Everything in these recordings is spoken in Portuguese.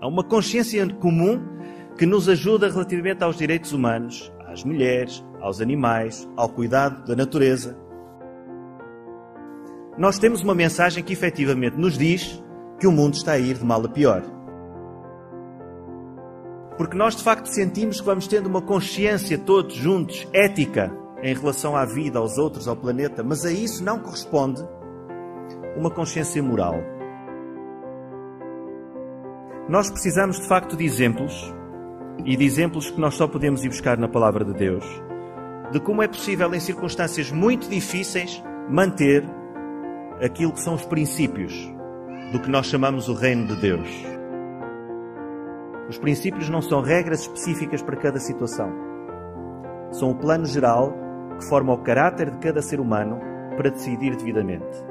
Há uma consciência comum que nos ajuda relativamente aos direitos humanos, às mulheres, aos animais, ao cuidado da natureza. Nós temos uma mensagem que efetivamente nos diz que o mundo está a ir de mal a pior. Porque nós de facto sentimos que vamos tendo uma consciência todos juntos, ética, em relação à vida, aos outros, ao planeta, mas a isso não corresponde uma consciência moral. Nós precisamos de facto de exemplos e de exemplos que nós só podemos ir buscar na palavra de Deus, de como é possível, em circunstâncias muito difíceis, manter aquilo que são os princípios do que nós chamamos o reino de Deus. Os princípios não são regras específicas para cada situação. São o plano geral que forma o caráter de cada ser humano para decidir devidamente.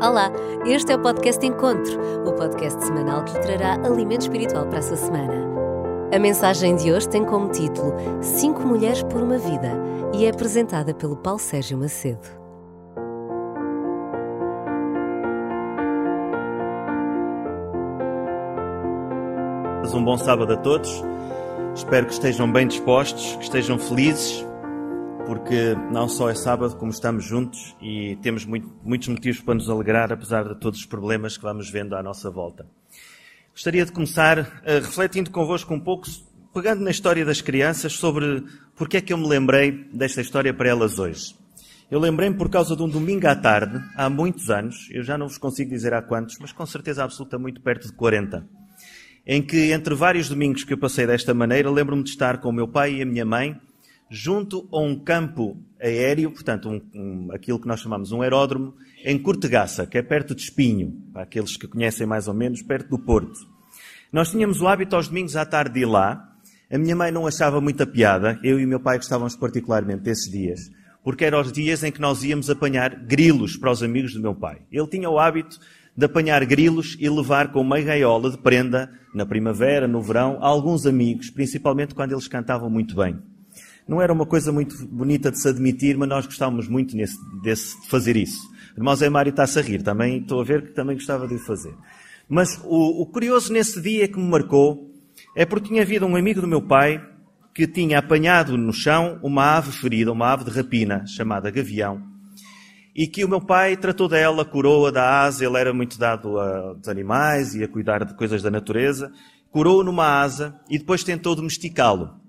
Olá, este é o podcast Encontro, o podcast semanal que lhe trará alimento espiritual para a sua semana. A mensagem de hoje tem como título Cinco Mulheres por uma Vida e é apresentada pelo Paulo Sérgio Macedo. Um bom sábado a todos. Espero que estejam bem dispostos, que estejam felizes, porque não só é sábado, como estamos juntos e temos muito, muitos motivos para nos alegrar, apesar de todos os problemas que vamos vendo à nossa volta. Gostaria de começar uh, refletindo convosco um pouco, pegando na história das crianças, sobre porque é que eu me lembrei desta história para elas hoje. Eu lembrei-me por causa de um domingo à tarde, há muitos anos, eu já não vos consigo dizer há quantos, mas com certeza absoluta muito perto de 40, em que entre vários domingos que eu passei desta maneira, lembro-me de estar com o meu pai e a minha mãe junto a um campo aéreo, portanto, um, um, aquilo que nós chamamos um aeródromo, em Cortegaça, que é perto de Espinho, para aqueles que conhecem mais ou menos, perto do Porto. Nós tínhamos o hábito aos domingos à tarde de ir lá. A minha mãe não achava muita piada, eu e o meu pai gostávamos particularmente desses dias, porque eram os dias em que nós íamos apanhar grilos para os amigos do meu pai. Ele tinha o hábito de apanhar grilos e levar com uma gaiola de prenda, na primavera, no verão, a alguns amigos, principalmente quando eles cantavam muito bem. Não era uma coisa muito bonita de se admitir, mas nós gostávamos muito nesse, desse, de fazer isso. O irmão Zé Mário está-se a rir, também estou a ver que também gostava de o fazer. Mas o, o curioso nesse dia que me marcou é porque tinha havido um amigo do meu pai que tinha apanhado no chão uma ave ferida, uma ave de rapina, chamada gavião, e que o meu pai tratou dela, curou-a da asa, ele era muito dado aos animais e a cuidar de coisas da natureza, curou-o numa asa e depois tentou domesticá-lo.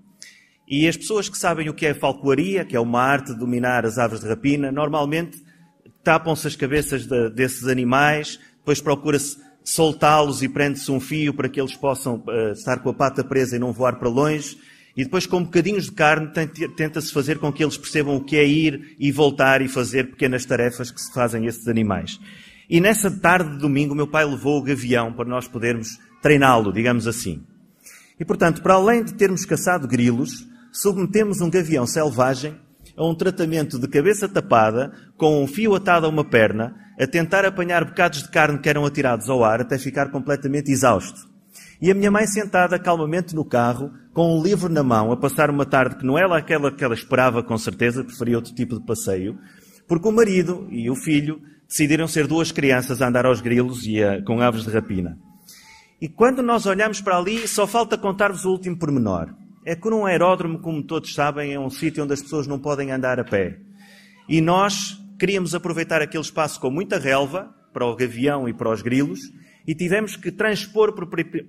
E as pessoas que sabem o que é falcoaria, que é uma arte de dominar as aves de rapina, normalmente tapam-se as cabeças de, desses animais, depois procura-se soltá-los e prende-se um fio para que eles possam uh, estar com a pata presa e não voar para longe. E depois, com bocadinhos de carne, tenta-se fazer com que eles percebam o que é ir e voltar e fazer pequenas tarefas que se fazem esses animais. E nessa tarde de domingo, meu pai levou o gavião para nós podermos treiná-lo, digamos assim. E portanto, para além de termos caçado grilos, submetemos um gavião selvagem a um tratamento de cabeça tapada, com um fio atado a uma perna, a tentar apanhar bocados de carne que eram atirados ao ar até ficar completamente exausto. E a minha mãe sentada calmamente no carro, com um livro na mão, a passar uma tarde que não era aquela que ela esperava com certeza, preferia outro tipo de passeio, porque o marido e o filho decidiram ser duas crianças a andar aos grilos e a, com aves de rapina. E quando nós olhamos para ali, só falta contar-vos o último pormenor é que um aeródromo, como todos sabem, é um sítio onde as pessoas não podem andar a pé. E nós queríamos aproveitar aquele espaço com muita relva para o gavião e para os grilos e tivemos que transpor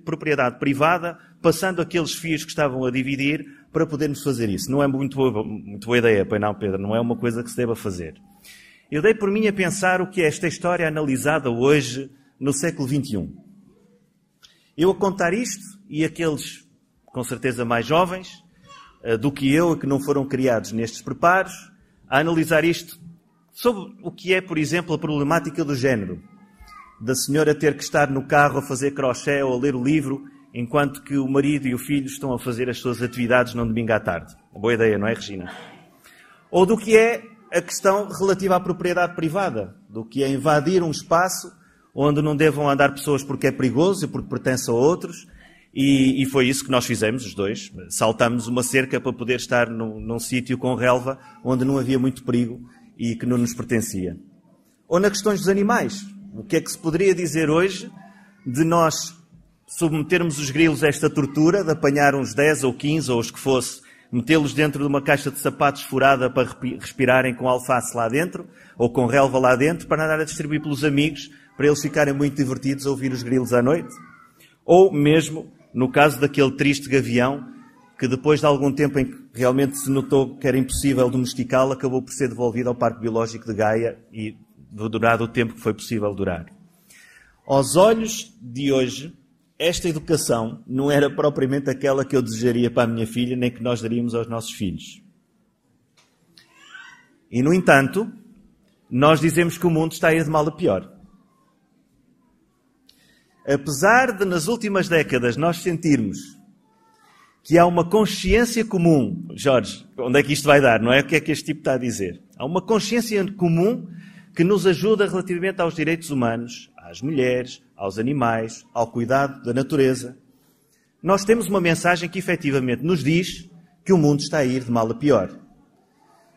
propriedade privada, passando aqueles fios que estavam a dividir para podermos fazer isso. Não é muito boa, muito boa ideia, pois não, Pedro? Não é uma coisa que se deva fazer. Eu dei por mim a pensar o que é esta história analisada hoje, no século XXI. Eu a contar isto e aqueles com certeza mais jovens uh, do que eu, que não foram criados nestes preparos, a analisar isto sobre o que é, por exemplo, a problemática do género. Da senhora ter que estar no carro a fazer crochê ou a ler o livro, enquanto que o marido e o filho estão a fazer as suas atividades num domingo à tarde. Boa ideia, não é, Regina? Ou do que é a questão relativa à propriedade privada, do que é invadir um espaço onde não devam andar pessoas porque é perigoso e porque pertence a outros, e, e, foi isso que nós fizemos, os dois. Saltamos uma cerca para poder estar num, num sítio com relva, onde não havia muito perigo e que não nos pertencia. Ou nas questões dos animais. O que é que se poderia dizer hoje de nós submetermos os grilos a esta tortura, de apanhar uns 10 ou 15 ou os que fosse, metê-los dentro de uma caixa de sapatos furada para respirarem com alface lá dentro, ou com relva lá dentro, para andar a distribuir pelos amigos, para eles ficarem muito divertidos a ouvir os grilos à noite? Ou mesmo, no caso daquele triste gavião, que depois de algum tempo em que realmente se notou que era impossível domesticá-lo, acabou por ser devolvido ao Parque Biológico de Gaia e durado o tempo que foi possível durar. Aos olhos de hoje, esta educação não era propriamente aquela que eu desejaria para a minha filha, nem que nós daríamos aos nossos filhos. E, no entanto, nós dizemos que o mundo está a ir de mal a pior. Apesar de, nas últimas décadas, nós sentirmos que há uma consciência comum. Jorge, onde é que isto vai dar? Não é o que é que este tipo está a dizer. Há uma consciência comum que nos ajuda relativamente aos direitos humanos, às mulheres, aos animais, ao cuidado da natureza. Nós temos uma mensagem que efetivamente nos diz que o mundo está a ir de mal a pior.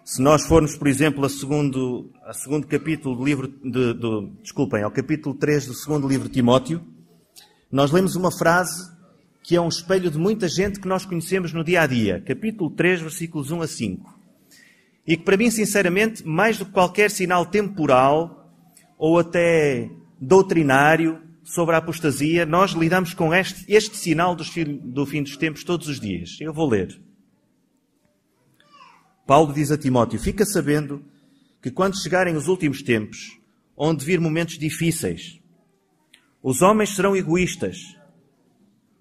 Se nós formos, por exemplo, a segundo, segundo capítulo do livro, de, desculpem, ao capítulo 3 do segundo livro de Timóteo, nós lemos uma frase que é um espelho de muita gente que nós conhecemos no dia a dia. Capítulo 3, versículos 1 a 5. E que para mim, sinceramente, mais do que qualquer sinal temporal ou até doutrinário sobre a apostasia, nós lidamos com este, este sinal do fim dos tempos todos os dias. Eu vou ler. Paulo diz a Timóteo: Fica sabendo que quando chegarem os últimos tempos, onde vir momentos difíceis, os homens serão egoístas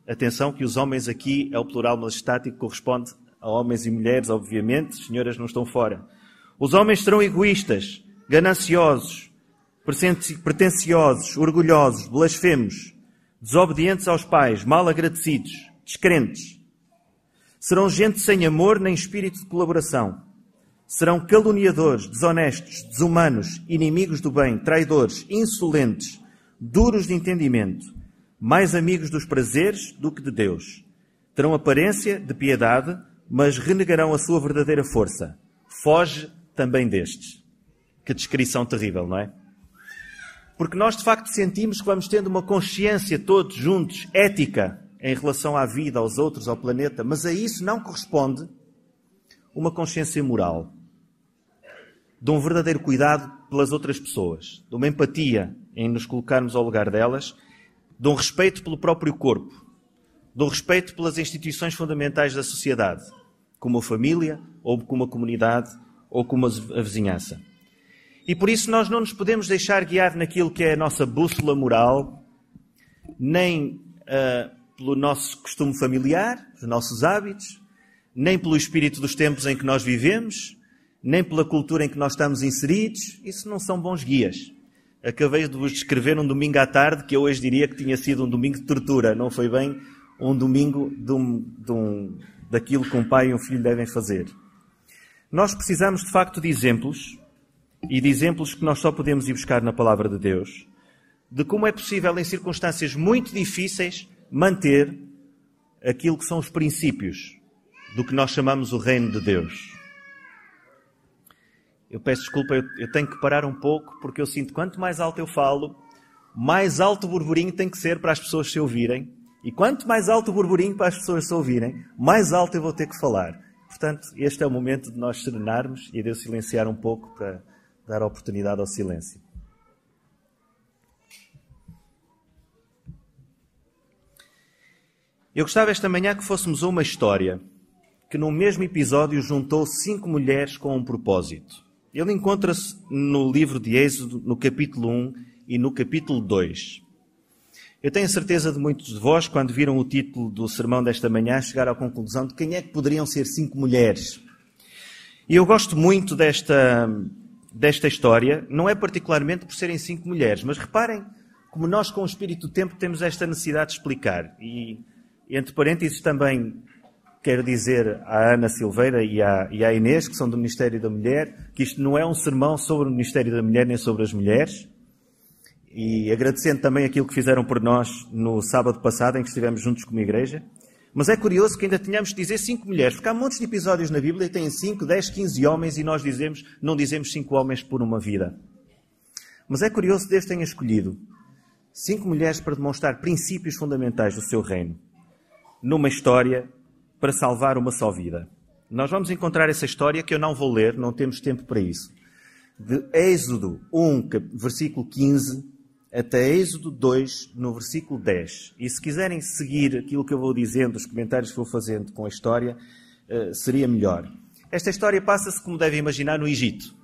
Atenção que os homens aqui é o plural majestático, corresponde a homens e mulheres, obviamente, senhoras não estão fora. Os homens serão egoístas, gananciosos, pretenciosos, orgulhosos, blasfemos, desobedientes aos pais, mal agradecidos, descrentes. Serão gente sem amor nem espírito de colaboração. Serão caluniadores, desonestos, desumanos, inimigos do bem, traidores, insolentes, duros de entendimento mais amigos dos prazeres do que de Deus. Terão aparência de piedade, mas renegarão a sua verdadeira força. Foge também destes. Que descrição terrível, não é? Porque nós de facto sentimos que vamos tendo uma consciência todos juntos, ética, em relação à vida, aos outros, ao planeta, mas a isso não corresponde uma consciência moral, de um verdadeiro cuidado pelas outras pessoas, de uma empatia em nos colocarmos ao lugar delas de um respeito pelo próprio corpo, um respeito pelas instituições fundamentais da sociedade, como a família, ou como a comunidade, ou como a vizinhança. E por isso nós não nos podemos deixar guiar naquilo que é a nossa bússola moral, nem uh, pelo nosso costume familiar, os nossos hábitos, nem pelo espírito dos tempos em que nós vivemos, nem pela cultura em que nós estamos inseridos. Isso não são bons guias. Acabei de vos descrever um domingo à tarde que eu hoje diria que tinha sido um domingo de tortura. Não foi bem um domingo de um, de um, daquilo que um pai e um filho devem fazer. Nós precisamos de facto de exemplos, e de exemplos que nós só podemos ir buscar na palavra de Deus, de como é possível, em circunstâncias muito difíceis, manter aquilo que são os princípios do que nós chamamos o reino de Deus. Eu peço desculpa, eu, eu tenho que parar um pouco, porque eu sinto quanto mais alto eu falo, mais alto o burburinho tem que ser para as pessoas se ouvirem. E quanto mais alto o burburinho para as pessoas se ouvirem, mais alto eu vou ter que falar. Portanto, este é o momento de nós serenarmos e de eu silenciar um pouco para dar oportunidade ao silêncio. Eu gostava esta manhã que fôssemos a uma história que, no mesmo episódio, juntou cinco mulheres com um propósito. Ele encontra-se no livro de Êxodo, no capítulo 1 e no capítulo 2. Eu tenho certeza de muitos de vós, quando viram o título do sermão desta manhã, chegaram à conclusão de quem é que poderiam ser cinco mulheres. E eu gosto muito desta, desta história, não é particularmente por serem cinco mulheres, mas reparem como nós, com o espírito do tempo, temos esta necessidade de explicar. E, entre parênteses, também quero dizer à Ana Silveira e à, e à Inês, que são do Ministério da Mulher, que isto não é um sermão sobre o Ministério da Mulher nem sobre as mulheres. E agradecendo também aquilo que fizeram por nós no sábado passado, em que estivemos juntos como igreja. Mas é curioso que ainda tenhamos de dizer cinco mulheres, porque há montes de episódios na Bíblia que têm cinco, dez, quinze homens e nós dizemos, não dizemos cinco homens por uma vida. Mas é curioso que Deus tenha escolhido cinco mulheres para demonstrar princípios fundamentais do seu reino, numa história para salvar uma só vida. Nós vamos encontrar essa história que eu não vou ler, não temos tempo para isso. De Êxodo 1, versículo 15, até Êxodo 2, no versículo 10. E se quiserem seguir aquilo que eu vou dizendo, os comentários que vou fazendo com a história, eh, seria melhor. Esta história passa-se, como devem imaginar, no Egito.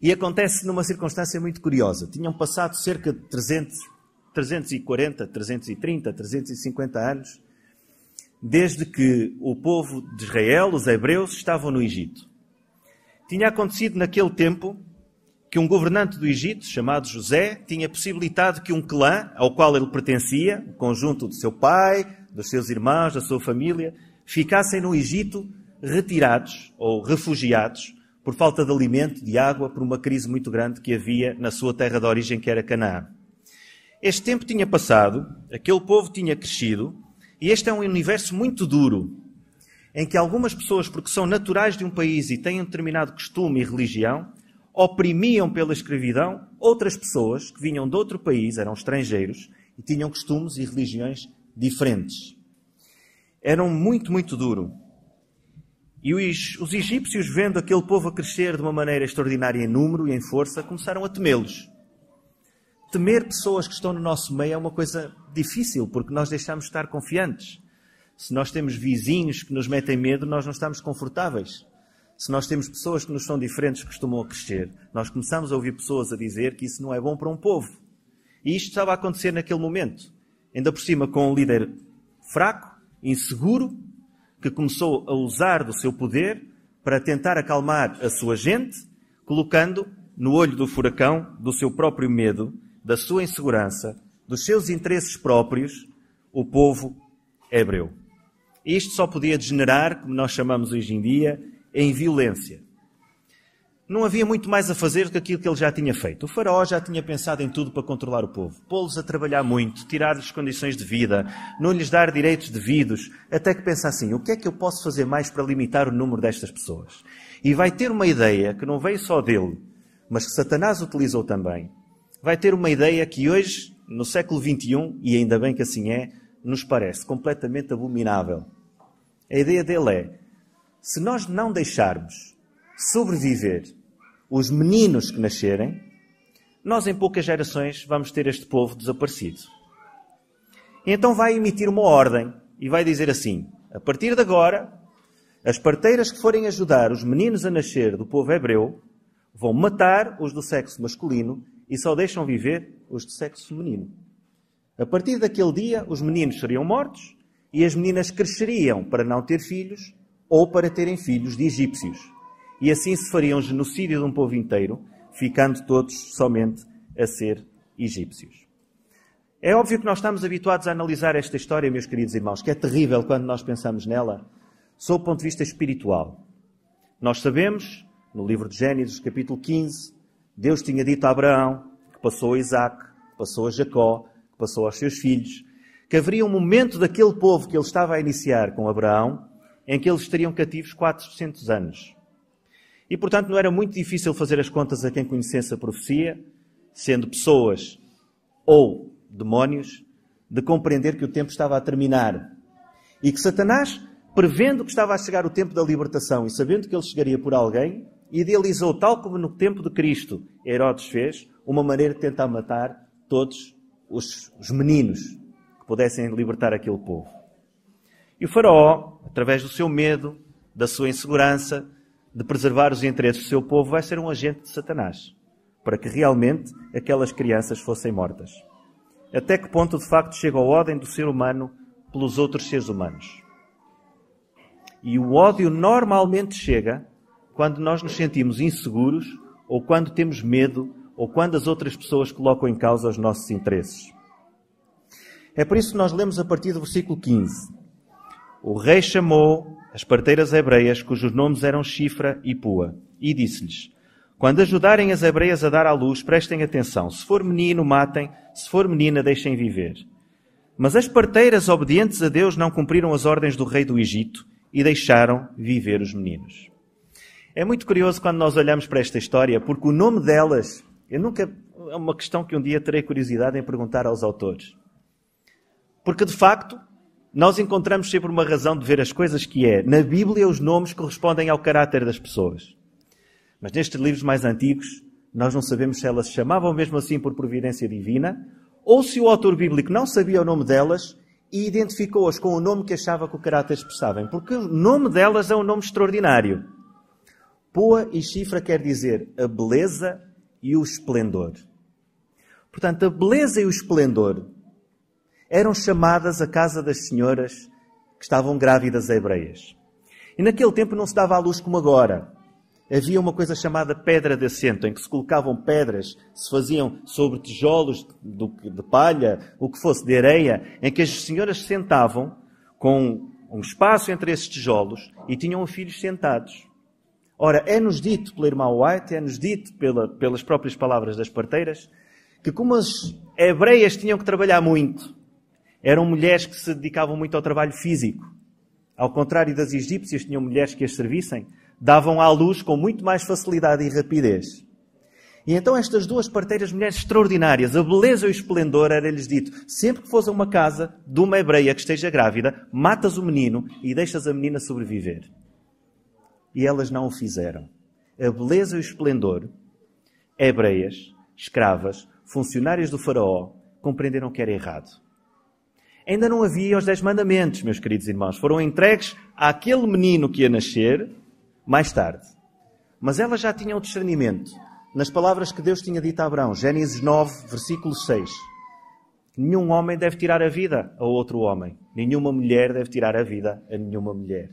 E acontece numa circunstância muito curiosa. Tinham passado cerca de 300, 340, 330, 350 anos desde que o povo de Israel, os hebreus, estavam no Egito. Tinha acontecido naquele tempo que um governante do Egito, chamado José, tinha possibilitado que um clã ao qual ele pertencia, o conjunto do seu pai, dos seus irmãos, da sua família, ficassem no Egito retirados ou refugiados por falta de alimento, de água, por uma crise muito grande que havia na sua terra de origem, que era Canaã. Este tempo tinha passado, aquele povo tinha crescido, e este é um universo muito duro, em que algumas pessoas, porque são naturais de um país e têm um determinado costume e religião, oprimiam pela escravidão outras pessoas que vinham de outro país, eram estrangeiros, e tinham costumes e religiões diferentes. Eram muito, muito duro. E os, os egípcios, vendo aquele povo a crescer de uma maneira extraordinária em número e em força, começaram a temê-los. Temer pessoas que estão no nosso meio é uma coisa difícil, porque nós deixamos de estar confiantes. Se nós temos vizinhos que nos metem medo, nós não estamos confortáveis. Se nós temos pessoas que nos são diferentes que costumam crescer, nós começamos a ouvir pessoas a dizer que isso não é bom para um povo. E isto estava a acontecer naquele momento. Ainda por cima com um líder fraco, inseguro, que começou a usar do seu poder para tentar acalmar a sua gente, colocando no olho do furacão do seu próprio medo, da sua insegurança, dos seus interesses próprios, o povo hebreu. Isto só podia degenerar, como nós chamamos hoje em dia, em violência não havia muito mais a fazer do que aquilo que ele já tinha feito. O faraó já tinha pensado em tudo para controlar o povo. Pô-los a trabalhar muito, tirar-lhes condições de vida, não lhes dar direitos devidos, até que pensa assim, o que é que eu posso fazer mais para limitar o número destas pessoas? E vai ter uma ideia que não veio só dele, mas que Satanás utilizou também. Vai ter uma ideia que hoje, no século XXI, e ainda bem que assim é, nos parece completamente abominável. A ideia dele é, se nós não deixarmos sobreviver os meninos que nascerem, nós em poucas gerações vamos ter este povo desaparecido. Então vai emitir uma ordem e vai dizer assim: a partir de agora, as parteiras que forem ajudar os meninos a nascer do povo hebreu vão matar os do sexo masculino e só deixam viver os do sexo feminino. A partir daquele dia, os meninos seriam mortos e as meninas cresceriam para não ter filhos ou para terem filhos de egípcios e assim se faria um genocídio de um povo inteiro, ficando todos somente a ser egípcios. É óbvio que nós estamos habituados a analisar esta história, meus queridos irmãos, que é terrível quando nós pensamos nela, sob o ponto de vista espiritual. Nós sabemos, no livro de Gênesis, capítulo 15, Deus tinha dito a Abraão, que passou a Isaac, que passou a Jacó, que passou aos seus filhos, que haveria um momento daquele povo que ele estava a iniciar com Abraão, em que eles estariam cativos 400 anos. E, portanto, não era muito difícil fazer as contas a quem conhecesse a profecia, sendo pessoas ou demónios, de compreender que o tempo estava a terminar. E que Satanás, prevendo que estava a chegar o tempo da libertação e sabendo que ele chegaria por alguém, idealizou, tal como no tempo de Cristo Herodes fez, uma maneira de tentar matar todos os, os meninos que pudessem libertar aquele povo. E o Faraó, através do seu medo, da sua insegurança, de preservar os interesses do seu povo, vai ser um agente de Satanás, para que realmente aquelas crianças fossem mortas. Até que ponto, de facto, chega a ordem do ser humano pelos outros seres humanos? E o ódio normalmente chega quando nós nos sentimos inseguros, ou quando temos medo, ou quando as outras pessoas colocam em causa os nossos interesses. É por isso que nós lemos a partir do versículo 15. O rei chamou as parteiras hebreias, cujos nomes eram Chifra e Pua, e disse-lhes: Quando ajudarem as hebreias a dar à luz, prestem atenção. Se for menino, matem. Se for menina, deixem viver. Mas as parteiras obedientes a Deus não cumpriram as ordens do rei do Egito e deixaram viver os meninos. É muito curioso quando nós olhamos para esta história, porque o nome delas Eu nunca. É uma questão que um dia terei curiosidade em perguntar aos autores. Porque, de facto, nós encontramos sempre uma razão de ver as coisas que é. Na Bíblia, os nomes correspondem ao caráter das pessoas. Mas nestes livros mais antigos, nós não sabemos se elas se chamavam mesmo assim por providência divina, ou se o autor bíblico não sabia o nome delas e identificou-as com o nome que achava que o caráter expressavam. Porque o nome delas é um nome extraordinário. Poa e chifra quer dizer a beleza e o esplendor. Portanto, a beleza e o esplendor eram chamadas a casa das senhoras que estavam grávidas hebreias. E naquele tempo não se dava à luz como agora. Havia uma coisa chamada pedra de assento, em que se colocavam pedras, se faziam sobre tijolos de palha, o que fosse de areia, em que as senhoras sentavam com um espaço entre esses tijolos e tinham os filhos sentados. Ora, é-nos dito pela irmã White, é-nos dito pela, pelas próprias palavras das parteiras, que como as hebreias tinham que trabalhar muito, eram mulheres que se dedicavam muito ao trabalho físico. Ao contrário das egípcias, tinham mulheres que as servissem, davam à luz com muito mais facilidade e rapidez. E então estas duas parteiras, mulheres extraordinárias, a beleza e o esplendor, era-lhes dito, sempre que fores a uma casa de uma hebreia que esteja grávida, matas o menino e deixas a menina sobreviver. E elas não o fizeram. A beleza e o esplendor, hebreias, escravas, funcionárias do faraó, compreenderam que era errado ainda não havia os Dez Mandamentos, meus queridos irmãos. Foram entregues àquele menino que ia nascer mais tarde. Mas elas já tinham discernimento nas palavras que Deus tinha dito a Abraão, Gênesis 9, versículo 6. Nenhum homem deve tirar a vida a outro homem. Nenhuma mulher deve tirar a vida a nenhuma mulher.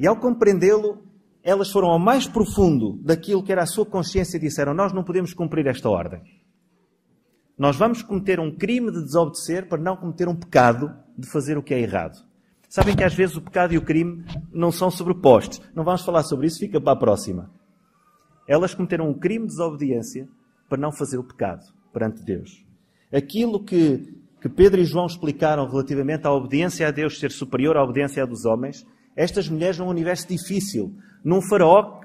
E ao compreendê-lo, elas foram ao mais profundo daquilo que era a sua consciência e disseram: Nós não podemos cumprir esta ordem. Nós vamos cometer um crime de desobedecer para não cometer um pecado de fazer o que é errado. Sabem que às vezes o pecado e o crime não são sobrepostos. Não vamos falar sobre isso, fica para a próxima. Elas cometeram um crime de desobediência para não fazer o pecado perante Deus. Aquilo que, que Pedro e João explicaram relativamente à obediência a Deus ser superior à obediência dos homens, estas mulheres num universo difícil, num faraó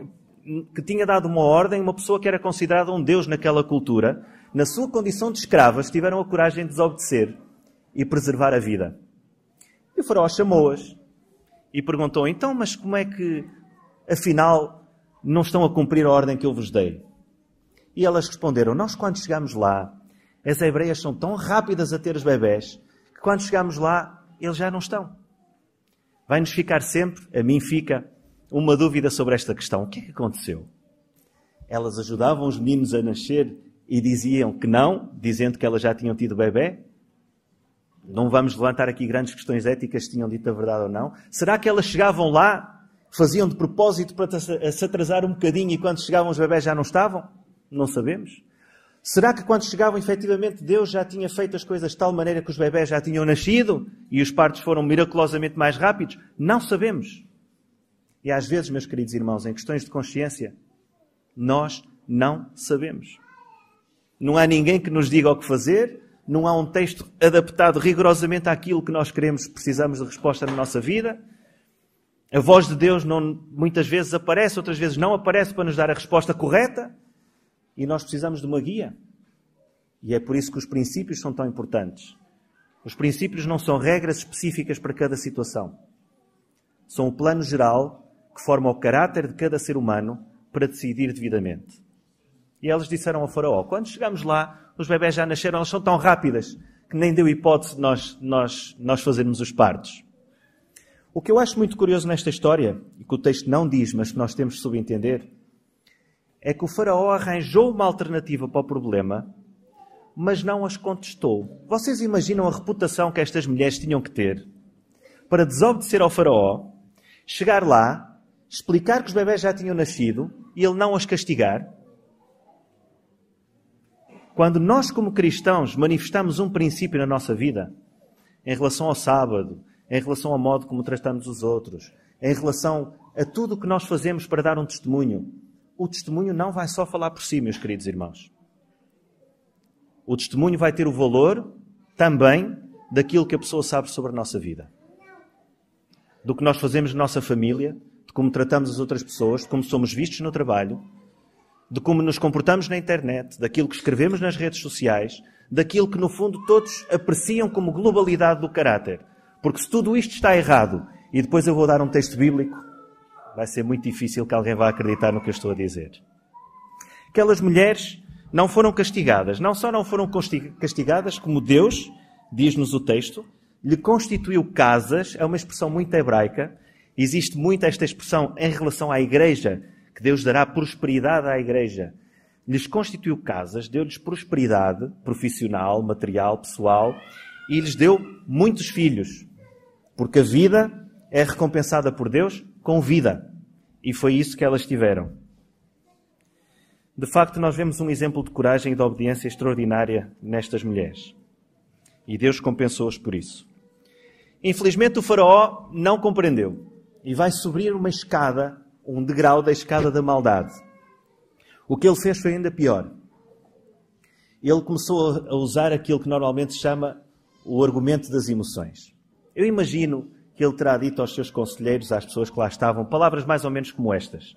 que, tinha dado uma ordem, uma pessoa que era considerada um Deus naquela cultura, na sua condição de escravas, tiveram a coragem de desobedecer e preservar a vida. E o faraó chamou-as e perguntou: Então, mas como é que, afinal, não estão a cumprir a ordem que eu vos dei? E elas responderam: Nós, quando chegamos lá, as hebreias são tão rápidas a ter os bebés que quando chegamos lá, eles já não estão. Vai-nos ficar sempre, a mim fica, uma dúvida sobre esta questão. O que é que aconteceu? Elas ajudavam os meninos a nascer e diziam que não, dizendo que elas já tinham tido bebê? Não vamos levantar aqui grandes questões éticas se tinham dito a verdade ou não. Será que elas chegavam lá, faziam de propósito para se atrasar um bocadinho e quando chegavam os bebés já não estavam? Não sabemos. Será que quando chegavam efetivamente Deus já tinha feito as coisas de tal maneira que os bebés já tinham nascido e os partos foram miraculosamente mais rápidos? Não sabemos. E às vezes, meus queridos irmãos, em questões de consciência, nós não sabemos. Não há ninguém que nos diga o que fazer, não há um texto adaptado rigorosamente àquilo que nós queremos, precisamos de resposta na nossa vida. A voz de Deus não, muitas vezes aparece, outras vezes não aparece para nos dar a resposta correta. E nós precisamos de uma guia. E é por isso que os princípios são tão importantes. Os princípios não são regras específicas para cada situação. São o plano geral que forma o caráter de cada ser humano para decidir devidamente. E elas disseram ao faraó, quando chegamos lá, os bebés já nasceram, elas são tão rápidas que nem deu hipótese de nós, nós, nós fazermos os partos. O que eu acho muito curioso nesta história, e que o texto não diz, mas que nós temos de subentender, é que o faraó arranjou uma alternativa para o problema, mas não as contestou. Vocês imaginam a reputação que estas mulheres tinham que ter para desobedecer ao faraó, chegar lá, explicar que os bebés já tinham nascido e ele não as castigar? Quando nós, como cristãos, manifestamos um princípio na nossa vida, em relação ao sábado, em relação ao modo como tratamos os outros, em relação a tudo o que nós fazemos para dar um testemunho, o testemunho não vai só falar por si, meus queridos irmãos. O testemunho vai ter o valor também daquilo que a pessoa sabe sobre a nossa vida. Do que nós fazemos na nossa família, de como tratamos as outras pessoas, de como somos vistos no trabalho, de como nos comportamos na internet, daquilo que escrevemos nas redes sociais, daquilo que no fundo todos apreciam como globalidade do caráter. Porque se tudo isto está errado, e depois eu vou dar um texto bíblico, vai ser muito difícil que alguém vá acreditar no que eu estou a dizer. Aquelas mulheres não foram castigadas. Não só não foram castigadas, como Deus, diz-nos o texto, lhe constituiu casas, é uma expressão muito hebraica. Existe muito esta expressão em relação à igreja, que Deus dará prosperidade à igreja. Lhes constituiu casas, deu-lhes prosperidade profissional, material, pessoal, e lhes deu muitos filhos. Porque a vida é recompensada por Deus com vida. E foi isso que elas tiveram. De facto, nós vemos um exemplo de coragem e de obediência extraordinária nestas mulheres. E Deus compensou-os por isso. Infelizmente, o Faraó não compreendeu e vai subir uma escada, um degrau da escada da maldade. O que ele fez foi ainda pior. Ele começou a usar aquilo que normalmente se chama o argumento das emoções. Eu imagino que ele terá dito aos seus conselheiros, às pessoas que lá estavam, palavras mais ou menos como estas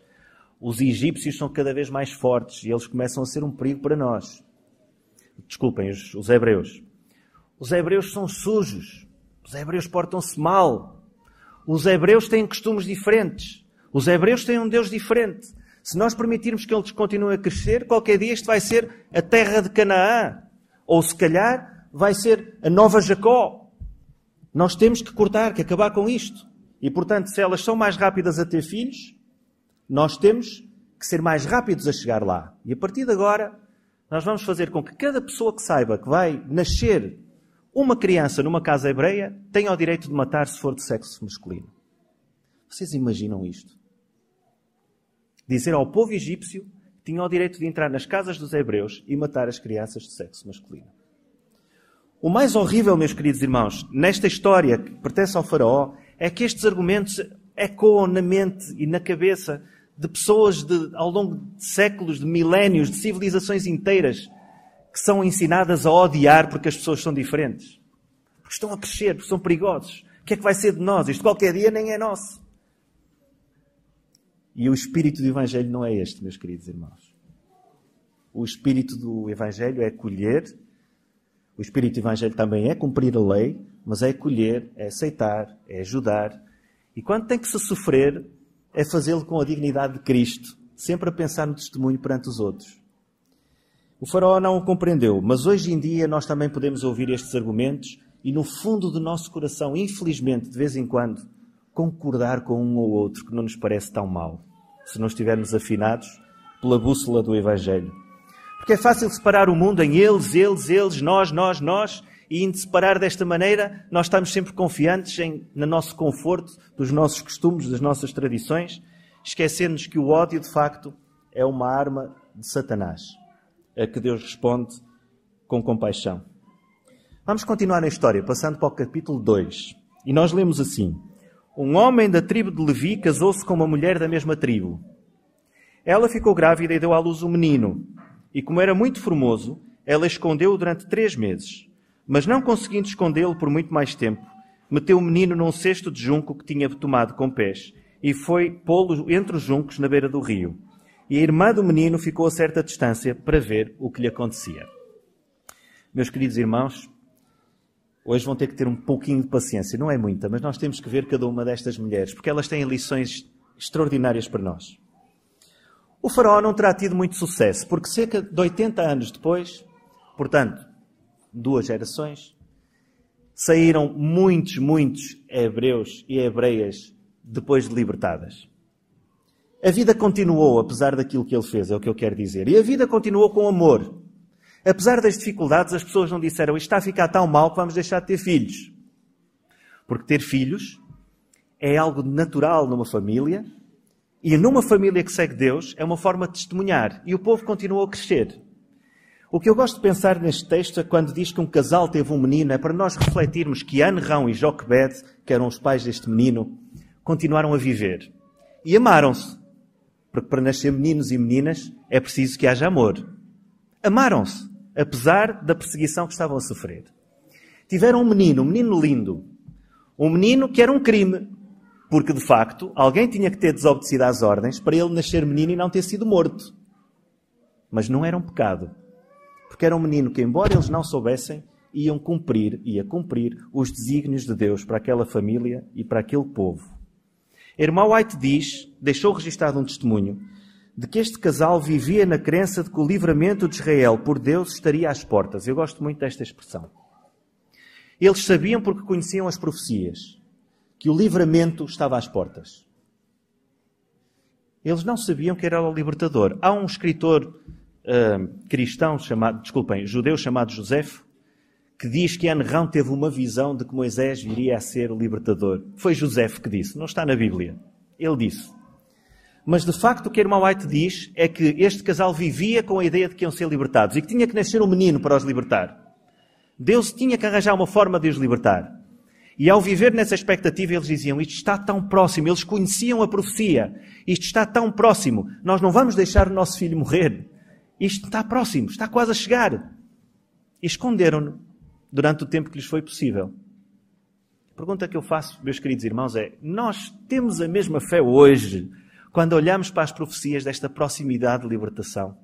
os egípcios são cada vez mais fortes e eles começam a ser um perigo para nós. Desculpem, os, os hebreus. Os hebreus são sujos. Os hebreus portam-se mal. Os hebreus têm costumes diferentes. Os hebreus têm um Deus diferente. Se nós permitirmos que eles continuem a crescer, qualquer dia isto vai ser a terra de Canaã. Ou se calhar vai ser a nova Jacó. Nós temos que cortar, que acabar com isto. E portanto, se elas são mais rápidas a ter filhos, nós temos que ser mais rápidos a chegar lá. E a partir de agora, nós vamos fazer com que cada pessoa que saiba que vai nascer uma criança numa casa hebreia tenha o direito de matar se for de sexo masculino. Vocês imaginam isto? Dizer ao povo egípcio que tinha o direito de entrar nas casas dos hebreus e matar as crianças de sexo masculino. O mais horrível, meus queridos irmãos, nesta história que pertence ao Faraó, é que estes argumentos ecoam na mente e na cabeça de pessoas de, ao longo de séculos, de milénios, de civilizações inteiras, que são ensinadas a odiar porque as pessoas são diferentes. Porque estão a crescer, porque são perigosos. O que é que vai ser de nós? Isto qualquer dia nem é nosso. E o espírito do Evangelho não é este, meus queridos irmãos. O espírito do Evangelho é colher. O espírito do Evangelho também é cumprir a lei, mas é colher, é aceitar, é ajudar. E quando tem que se sofrer, é fazê-lo com a dignidade de Cristo, sempre a pensar no testemunho perante os outros. O faraó não o compreendeu, mas hoje em dia nós também podemos ouvir estes argumentos e no fundo do nosso coração, infelizmente, de vez em quando, concordar com um ou outro que não nos parece tão mal, se não estivermos afinados pela bússola do Evangelho. Porque é fácil separar o mundo em eles, eles, eles, nós, nós, nós, e em separar desta maneira, nós estamos sempre confiantes em, no nosso conforto, dos nossos costumes, das nossas tradições, esquecendo-nos que o ódio, de facto, é uma arma de Satanás, a que Deus responde com compaixão. Vamos continuar na história, passando para o capítulo 2. E nós lemos assim: Um homem da tribo de Levi casou-se com uma mulher da mesma tribo. Ela ficou grávida e deu à luz um menino. E como era muito formoso, ela escondeu-o durante três meses. Mas não conseguindo escondê-lo por muito mais tempo, meteu o menino num cesto de junco que tinha tomado com pés e foi pô-lo entre os juncos na beira do rio. E a irmã do menino ficou a certa distância para ver o que lhe acontecia. Meus queridos irmãos, hoje vão ter que ter um pouquinho de paciência. Não é muita, mas nós temos que ver cada uma destas mulheres, porque elas têm lições extraordinárias para nós. O faraó não terá tido muito sucesso, porque cerca de 80 anos depois, portanto, duas gerações, saíram muitos, muitos hebreus e hebreias depois de libertadas. A vida continuou, apesar daquilo que ele fez, é o que eu quero dizer. E a vida continuou com amor. Apesar das dificuldades, as pessoas não disseram isto está a ficar tão mal que vamos deixar de ter filhos. Porque ter filhos é algo natural numa família e numa família que segue Deus é uma forma de testemunhar. E o povo continuou a crescer. O que eu gosto de pensar neste texto é quando diz que um casal teve um menino, é para nós refletirmos que Anrão e Joquebed, que eram os pais deste menino, continuaram a viver. E amaram-se. Porque para nascer meninos e meninas é preciso que haja amor. Amaram-se, apesar da perseguição que estavam a sofrer. Tiveram um menino, um menino lindo. Um menino que era um crime. Porque, de facto, alguém tinha que ter desobedecido às ordens para ele nascer menino e não ter sido morto. Mas não era um pecado. Porque era um menino que, embora eles não soubessem, iam cumprir, ia cumprir os desígnios de Deus para aquela família e para aquele povo. Irmão White diz, deixou registado um testemunho, de que este casal vivia na crença de que o livramento de Israel por Deus estaria às portas. Eu gosto muito desta expressão. Eles sabiam porque conheciam as profecias que o livramento estava às portas. Eles não sabiam que era o libertador. Há um escritor uh, cristão chamado, desculpem, judeu chamado Josefo, que diz que Anrão teve uma visão de que Moisés viria a ser o libertador. Foi Josefo que disse, não está na Bíblia. Ele disse. Mas de facto o que a irmã White diz é que este casal vivia com a ideia de que iam ser libertados e que tinha que nascer um menino para os libertar. Deus tinha que arranjar uma forma de os libertar. E ao viver nessa expectativa, eles diziam: Isto está tão próximo. Eles conheciam a profecia. Isto está tão próximo. Nós não vamos deixar o nosso filho morrer. Isto está próximo, está quase a chegar. E esconderam-no durante o tempo que lhes foi possível. A pergunta que eu faço, meus queridos irmãos, é: nós temos a mesma fé hoje quando olhamos para as profecias desta proximidade de libertação?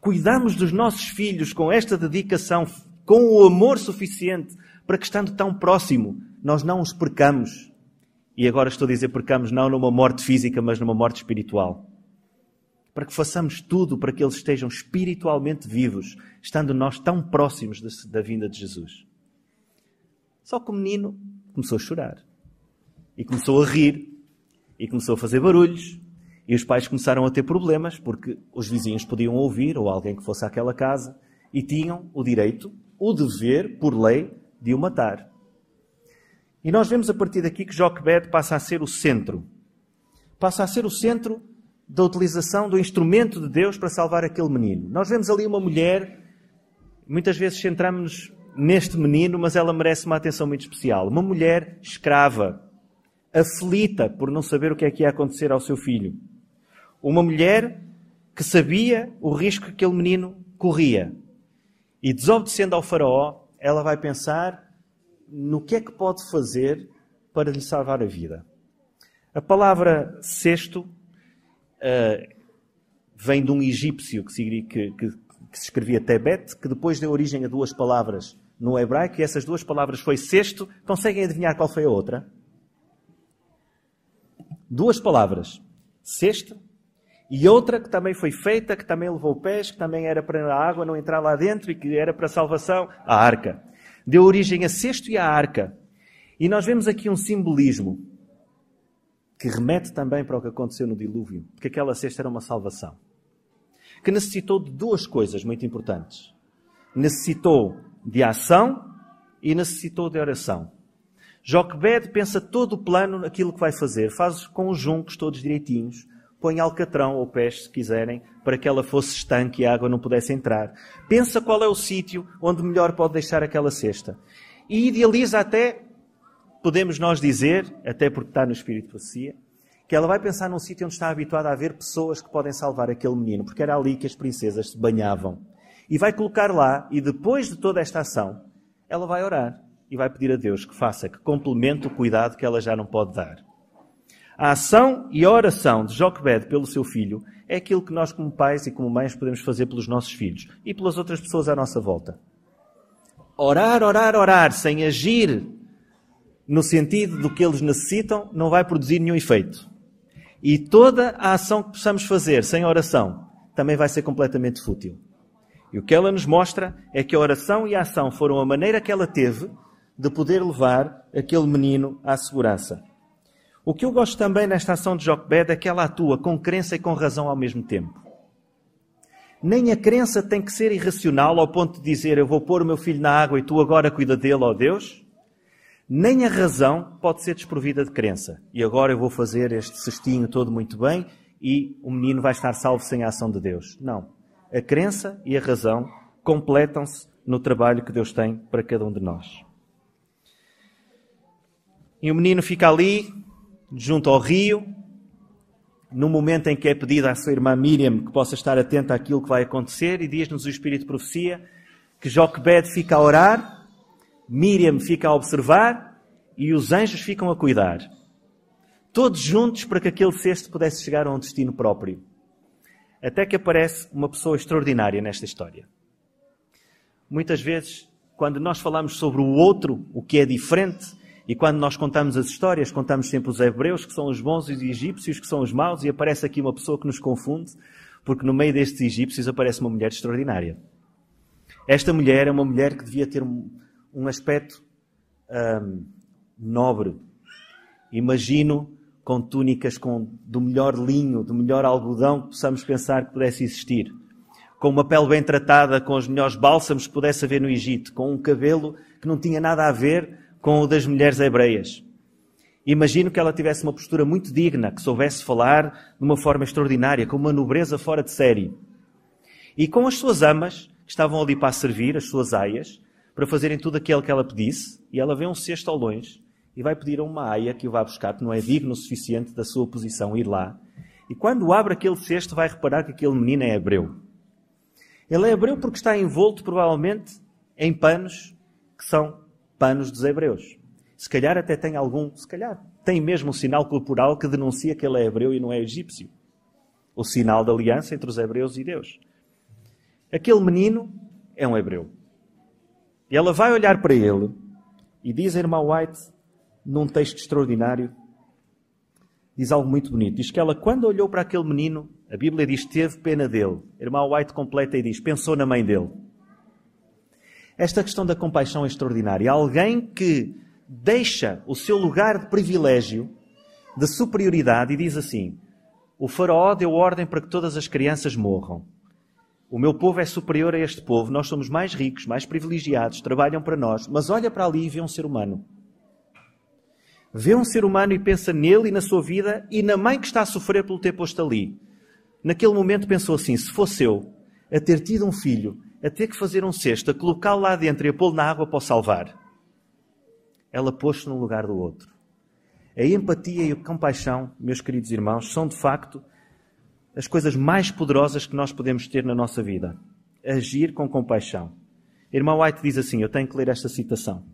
Cuidamos dos nossos filhos com esta dedicação, com o amor suficiente para que, estando tão próximo, nós não os percamos. E agora estou a dizer percamos não numa morte física, mas numa morte espiritual para que façamos tudo para que eles estejam espiritualmente vivos, estando nós tão próximos da vinda de Jesus. Só que o menino começou a chorar. E começou a rir. E começou a fazer barulhos. E os pais começaram a ter problemas, porque os vizinhos podiam ouvir, ou alguém que fosse àquela casa, e tinham o direito, o dever, por lei, de o matar. E nós vemos a partir daqui que Joquebed passa a ser o centro. Passa a ser o centro da utilização do instrumento de Deus para salvar aquele menino. Nós vemos ali uma mulher, muitas vezes centramos-nos neste menino, mas ela merece uma atenção muito especial. Uma mulher escrava, aflita por não saber o que é que ia acontecer ao seu filho. Uma mulher que sabia o risco que aquele menino corria. E desobedecendo ao Faraó, ela vai pensar no que é que pode fazer para lhe salvar a vida. A palavra sexto uh, vem de um egípcio que, que, que, que, se escrevia Tebet, que depois deu origem a duas palavras no hebraico, e essas duas palavras foi sexto. Conseguem adivinhar qual foi a outra? Duas palavras. Sexto e outra que também foi feita, que também levou pés, que também era para a água não entrar lá dentro e que era para a salvação, a arca. Deu origem a sexto e a arca. E nós vemos aqui um simbolismo que remete também para o que aconteceu no dilúvio, porque aquela cesta era uma salvação, que necessitou de duas coisas muito importantes. Necessitou de ação e necessitou de oração. Joquebed pensa todo o plano naquilo que vai fazer, faz com os juncos todos direitinhos, põe alcatrão ou peixe, se quiserem, para que ela fosse estanque e a água não pudesse entrar. Pensa qual é o sítio onde melhor pode deixar aquela cesta. E idealiza até podemos nós dizer, até porque está no Espírito de Profecia, que ela vai pensar num sítio onde está habituada a haver pessoas que podem salvar aquele menino, porque era ali que as princesas se banhavam. E vai colocar lá, e depois de toda esta ação, ela vai orar e vai pedir a Deus que faça, que complemente o cuidado que ela já não pode dar. A ação e a oração de Joquebed pelo seu filho é aquilo que nós, como pais e como mães, podemos fazer pelos nossos filhos e pelas outras pessoas à nossa volta. Orar, orar, orar, sem agir no sentido do que eles necessitam, não vai produzir nenhum efeito. E toda a ação que possamos fazer sem oração também vai ser completamente fútil. E o que ela nos mostra é que a oração e a ação foram a maneira que ela teve de poder levar aquele menino à segurança. O que eu gosto também nesta ação de Joquebed é que ela atua com crença e com razão ao mesmo tempo. Nem a crença tem que ser irracional ao ponto de dizer eu vou pôr o meu filho na água e tu agora cuida dele, ó Deus. Nem a razão pode ser desprovida de crença. E agora eu vou fazer este cestinho todo muito bem e o menino vai estar salvo sem a ação de Deus. Não. A crença e a razão completam-se no trabalho que Deus tem para cada um de nós. E o menino fica ali, junto ao rio, no momento em que é pedido à sua irmã Miriam que possa estar atenta àquilo que vai acontecer, e diz-nos o Espírito de Profecia que Joquebed fica a orar Miriam fica a observar e os anjos ficam a cuidar. Todos juntos para que aquele cesto pudesse chegar a um destino próprio. Até que aparece uma pessoa extraordinária nesta história. Muitas vezes, quando nós falamos sobre o outro, o que é diferente, e quando nós contamos as histórias, contamos sempre os hebreus, que são os bons, e os egípcios, que são os maus, e aparece aqui uma pessoa que nos confunde, porque no meio destes egípcios aparece uma mulher extraordinária. Esta mulher é uma mulher que devia ter um, aspecto um, nobre. Imagino com túnicas com, do melhor linho, do melhor algodão que possamos pensar que pudesse existir. Com uma pele bem tratada, com os melhores bálsamos que pudesse haver no Egito, com um cabelo que não tinha nada a ver com o das mulheres hebreias. Imagino que ela tivesse uma postura muito digna, que soubesse falar de uma forma extraordinária, com uma nobreza fora de série. E com as suas amas, que estavam ali para servir, as suas aias, para fazerem tudo aquilo que ela pedisse, e ela vê um cesto ao longe e vai pedir a uma aia que o vá buscar, porque não é digno o suficiente da sua posição ir lá. E quando abre aquele cesto, vai reparar que aquele menino é hebreu. Ele é hebreu porque está envolto, provavelmente, em panos que são panos dos hebreus. Se calhar até tem algum, se calhar, tem mesmo um sinal corporal que denuncia que ele é hebreu e não é egípcio. O sinal da aliança entre os hebreus e Deus. Aquele menino é um hebreu. E ela vai olhar para ele e diz a irmã White, num texto extraordinário, diz algo muito bonito. Diz que ela, quando olhou para aquele menino, a Bíblia diz, teve pena dele. A irmã White completa e diz, pensou na mãe dele. Esta questão da compaixão é extraordinária. Alguém que deixa o seu lugar de privilégio, de superioridade, e diz assim: O Faraó deu ordem para que todas as crianças morram. O meu povo é superior a este povo, nós somos mais ricos, mais privilegiados, trabalham para nós, mas olha para ali e vê um ser humano. Vê um ser humano e pensa nele e na sua vida e na mãe que está a sofrer pelo ter posto ali. Naquele momento pensou assim: se fosse eu a ter tido um filho a ter que fazer um cesto, a colocá-lo lá dentro e a pô-lo na água para o salvar. Ela pôs-se no lugar do outro. A empatia e a compaixão, meus queridos irmãos, são de facto as coisas mais poderosas que nós podemos ter na nossa vida. Agir com compaixão. Irmão White diz assim: Eu tenho que ler esta citação.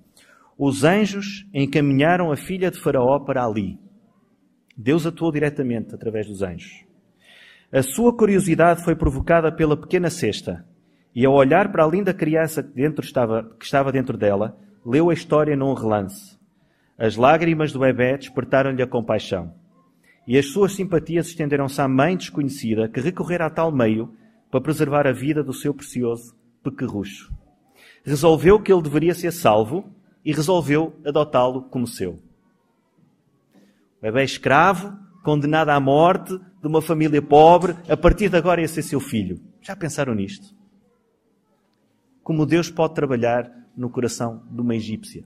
Os anjos encaminharam a filha de Faraó para ali. Deus atuou diretamente através dos anjos. A sua curiosidade foi provocada pela pequena cesta e ao olhar para a linda criança que, dentro estava, que estava dentro dela, leu a história num relance. As lágrimas do bebê despertaram-lhe a compaixão. E as suas simpatias estenderam-se à mãe desconhecida que recorrera a tal meio para preservar a vida do seu precioso pequerrucho. Resolveu que ele deveria ser salvo e resolveu adotá-lo como seu. O bebê escravo, condenado à morte, de uma família pobre, a partir de agora ia ser seu filho. Já pensaram nisto? Como Deus pode trabalhar no coração de uma egípcia.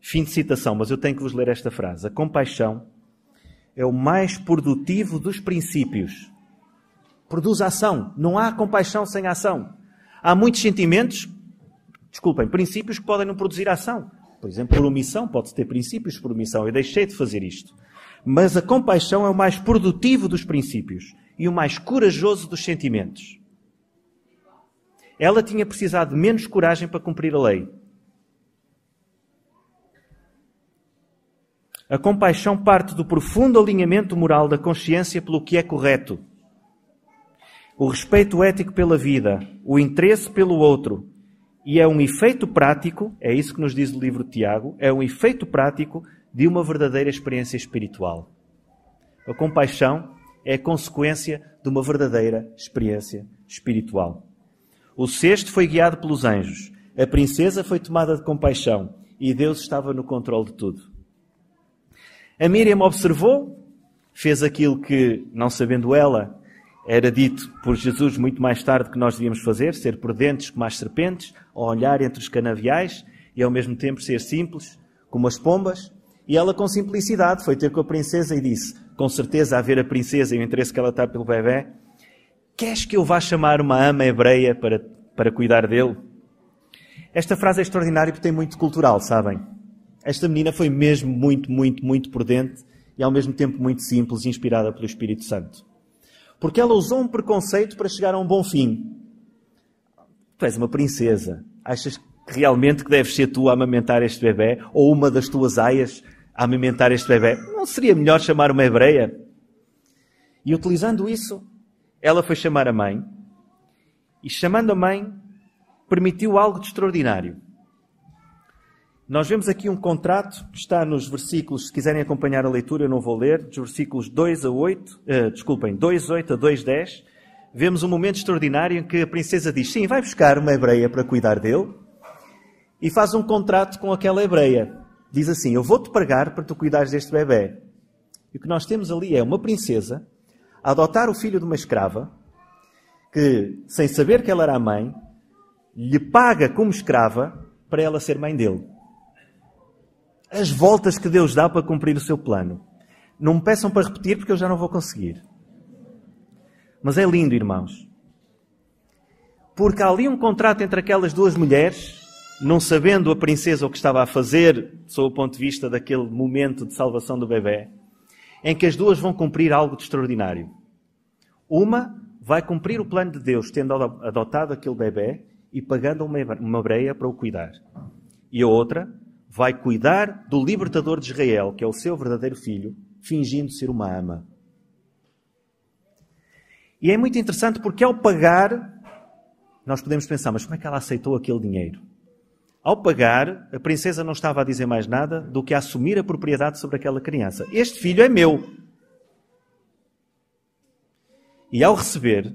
Fim de citação, mas eu tenho que vos ler esta frase. A compaixão é o mais produtivo dos princípios. Produz ação. Não há compaixão sem ação. Há muitos sentimentos, desculpem, princípios que podem não produzir ação. Por exemplo, por omissão, pode-se ter princípios por omissão. Eu deixei de fazer isto. Mas a compaixão é o mais produtivo dos princípios e o mais corajoso dos sentimentos. Ela tinha precisado de menos coragem para cumprir a lei. A compaixão parte do profundo alinhamento moral da consciência pelo que é correto. O respeito ético pela vida, o interesse pelo outro. E é um efeito prático, é isso que nos diz o livro de Tiago, é um efeito prático de uma verdadeira experiência espiritual. A compaixão é a consequência de uma verdadeira experiência espiritual. O cesto foi guiado pelos anjos. A princesa foi tomada de compaixão. E Deus estava no controle de tudo. A Miriam observou, fez aquilo que, não sabendo ela, era dito por Jesus muito mais tarde que nós devíamos fazer, ser prudentes como as serpentes, ou olhar entre os canaviais e ao mesmo tempo ser simples como as pombas. E ela, com simplicidade, foi ter com a princesa e disse: Com certeza, a ver a princesa e o interesse que ela está pelo bebê, Queres que eu vá chamar uma ama hebreia para, para cuidar dele? Esta frase é extraordinária porque tem muito cultural, sabem? Esta menina foi mesmo muito, muito, muito prudente e ao mesmo tempo muito simples inspirada pelo Espírito Santo. Porque ela usou um preconceito para chegar a um bom fim. Tu és uma princesa. Achas realmente que deves ser tu a amamentar este bebê? Ou uma das tuas aias a amamentar este bebê? Não seria melhor chamar uma hebreia? E utilizando isso, ela foi chamar a mãe e, chamando a mãe, permitiu algo de extraordinário. Nós vemos aqui um contrato que está nos versículos, se quiserem acompanhar a leitura, eu não vou ler, dos versículos 2 a 8, uh, desculpem, 2, 8 a 2, 10. Vemos um momento extraordinário em que a princesa diz: Sim, vai buscar uma hebreia para cuidar dele e faz um contrato com aquela hebreia. Diz assim: Eu vou-te pagar para tu cuidares deste bebê. E o que nós temos ali é uma princesa a adotar o filho de uma escrava que, sem saber que ela era a mãe, lhe paga como escrava para ela ser mãe dele as voltas que Deus dá para cumprir o seu plano. Não me peçam para repetir porque eu já não vou conseguir. Mas é lindo, irmãos. Porque há ali um contrato entre aquelas duas mulheres, não sabendo a princesa o que estava a fazer, sob o ponto de vista daquele momento de salvação do bebê, em que as duas vão cumprir algo de extraordinário. Uma vai cumprir o plano de Deus, tendo adotado aquele bebê e pagando uma, breia para o cuidar. E a outra vai cuidar do libertador de Israel, que é o seu verdadeiro filho, fingindo ser uma ama. E é muito interessante porque ao pagar, nós podemos pensar, mas como é que ela aceitou aquele dinheiro? Ao pagar, a princesa não estava a dizer mais nada do que a assumir a propriedade sobre aquela criança. Este filho é meu. E ao receber,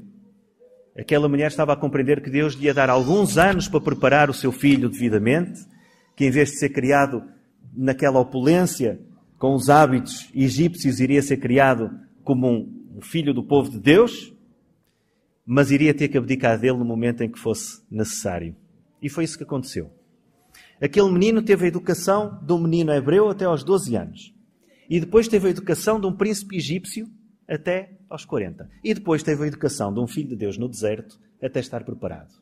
aquela mulher estava a compreender que Deus lhe ia dar alguns anos para preparar o seu filho devidamente que em vez de ser criado naquela opulência, com os hábitos egípcios, iria ser criado como um filho do povo de Deus, mas iria ter que abdicar dele no momento em que fosse necessário. E foi isso que aconteceu. Aquele menino teve a educação de um menino hebreu até aos 12 anos. E depois teve a educação de um príncipe egípcio até aos 40. E depois teve a educação de um filho de Deus no deserto até estar preparado.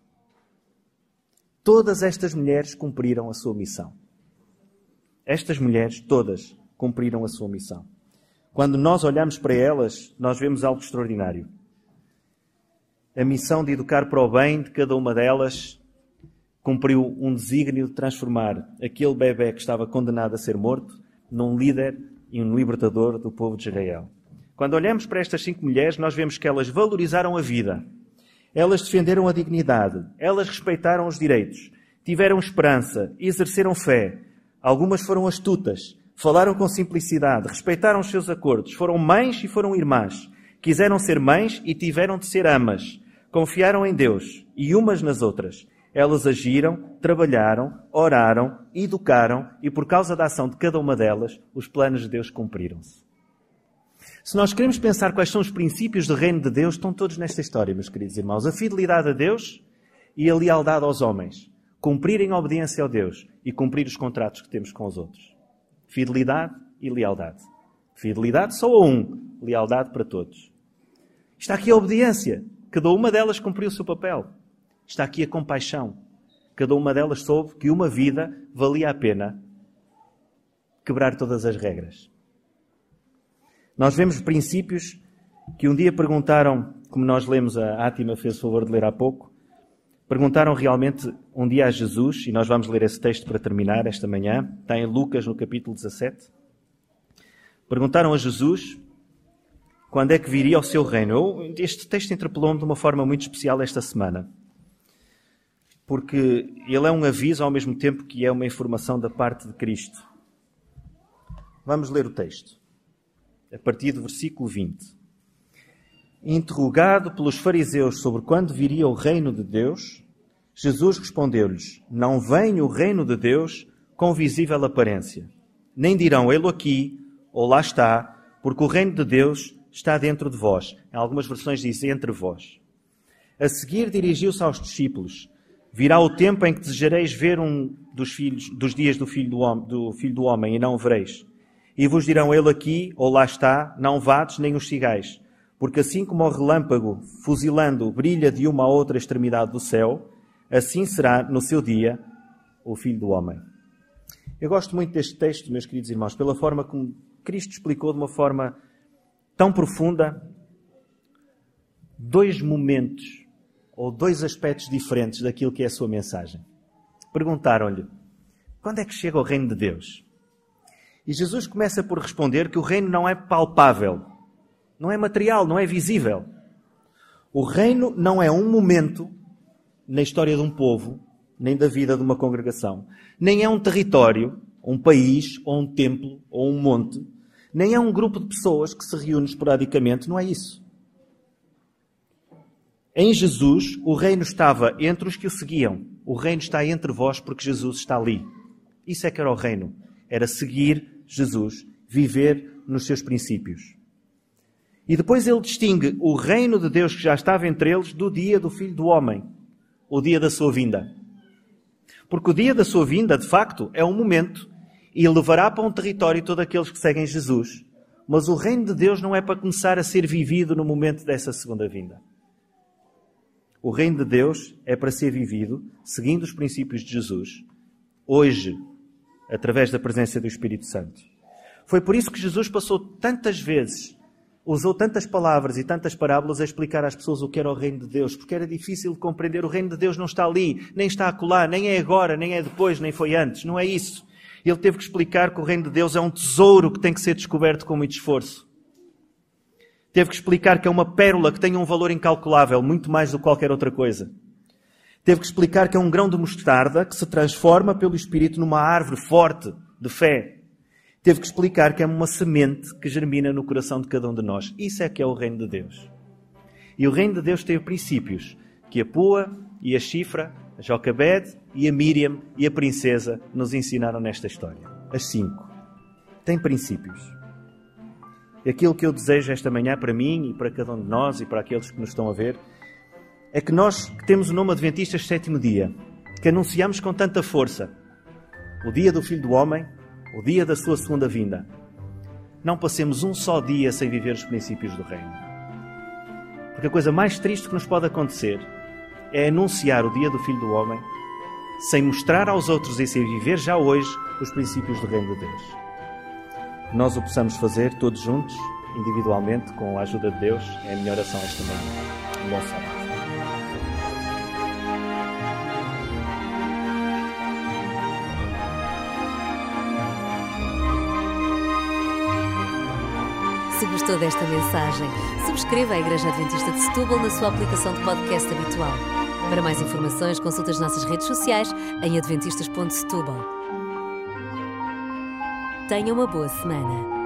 Todas estas mulheres cumpriram a sua missão. Estas mulheres, todas, cumpriram a sua missão. Quando nós olhamos para elas, nós vemos algo extraordinário. A missão de educar para o bem de cada uma delas cumpriu um desígnio de transformar aquele bebê que estava condenado a ser morto num líder e um libertador do povo de Israel. Quando olhamos para estas cinco mulheres, nós vemos que elas valorizaram a vida. Elas defenderam a dignidade, elas respeitaram os direitos, tiveram esperança, exerceram fé. Algumas foram astutas, falaram com simplicidade, respeitaram os seus acordos, foram mães e foram irmãs, quiseram ser mães e tiveram de ser amas, confiaram em Deus e umas nas outras. Elas agiram, trabalharam, oraram, educaram e, por causa da ação de cada uma delas, os planos de Deus cumpriram-se. Se nós queremos pensar quais são os princípios do reino de Deus, estão todos nesta história, meus queridos irmãos. A fidelidade a Deus e a lealdade aos homens. Cumprir em obediência a Deus e cumprir os contratos que temos com os outros. Fidelidade e lealdade. Fidelidade só a um, lealdade para todos. Está aqui a obediência. Cada uma delas cumpriu o seu papel. Está aqui a compaixão. Cada uma delas soube que uma vida valia a pena quebrar todas as regras. Nós vemos princípios que um dia perguntaram, como nós lemos, a Átima fez o favor de ler há pouco, perguntaram realmente um dia a Jesus, e nós vamos ler esse texto para terminar esta manhã, está em Lucas no capítulo 17. Perguntaram a Jesus quando é que viria ao seu reino. Este texto interpelou-me de uma forma muito especial esta semana. Porque ele é um aviso ao mesmo tempo que é uma informação da parte de Cristo. Vamos ler o texto a partir do versículo 20. Interrogado pelos fariseus sobre quando viria o reino de Deus, Jesus respondeu-lhes: Não vem o reino de Deus com visível aparência. Nem dirão ele aqui ou lá está, porque o reino de Deus está dentro de vós. Em algumas versões diz entre vós. A seguir dirigiu-se aos discípulos: Virá o tempo em que desejareis ver um dos filhos dos dias do filho do, homem, do filho do homem e não o vereis e vos dirão ele aqui ou lá está, não vades nem os sigais. Porque assim como o relâmpago, fuzilando, brilha de uma a outra extremidade do céu, assim será no seu dia o Filho do Homem. Eu gosto muito deste texto, meus queridos irmãos, pela forma como Cristo explicou de uma forma tão profunda dois momentos ou dois aspectos diferentes daquilo que é a sua mensagem. Perguntaram-lhe: quando é que chega o reino de Deus? E Jesus começa por responder que o reino não é palpável. não é material, não é visível. O reino não é um momento na história de um povo, nem da vida de uma congregação, nem é um território, um país, ou um templo, ou um monte, nem é um grupo de pessoas que se reúne esporadicamente, não é isso. Em Jesus, o reino estava entre os que o seguiam. O reino está entre vós porque Jesus está ali. Isso é que era o reino. Era seguir Jesus, viver nos seus princípios. E depois ele distingue o reino de Deus que já estava entre eles do dia do Filho do Homem, o dia da sua vinda. Porque o dia da sua vinda, de facto, é um momento e levará para um território todos aqueles que seguem Jesus. Mas o reino de Deus não é para começar a ser vivido no momento dessa segunda vinda. O reino de Deus é para ser vivido seguindo os princípios de Jesus, hoje, através da presença do Espírito Santo. Foi por isso que Jesus passou tantas vezes, usou tantas palavras e tantas parábolas a explicar às pessoas o que era o reino de Deus, porque era difícil de compreender. O reino de Deus não está ali, nem está acolá, nem é agora, nem é depois, nem foi antes. Não é isso. Ele teve que explicar que o reino de Deus é um tesouro que tem que ser descoberto com muito esforço. Teve que explicar que é uma pérola que tem um valor incalculável, muito mais do que qualquer outra coisa. Teve que explicar que é um grão de mostarda que se transforma pelo Espírito numa árvore forte de fé teve que explicar que é uma semente que germina no coração de cada um de nós. Isso é que é o reino de Deus. E o reino de Deus tem princípios que a Pua e a Chifra, a Jocabed e a Miriam e a princesa nos ensinaram nesta história. As cinco. Tem princípios. Aquilo que eu desejo esta manhã para mim e para cada um de nós e para aqueles que nos estão a ver é que nós que temos o nome Adventistas Sétimo Dia, que anunciamos com tanta força o dia do Filho do Homem, o dia da sua segunda vinda, não passemos um só dia sem viver os princípios do Reino. Porque a coisa mais triste que nos pode acontecer é anunciar o dia do Filho do Homem sem mostrar aos outros e sem viver já hoje os princípios do Reino de Deus. Nós o possamos fazer todos juntos, individualmente, com a ajuda de Deus, é a minha oração esta manhã. Um bom sábado. Se gostou desta mensagem, subscreva a Igreja Adventista de Setúbal na sua aplicação de podcast habitual. Para mais informações, consulte as nossas redes sociais em adventistas.setúbal. Tenha uma boa semana.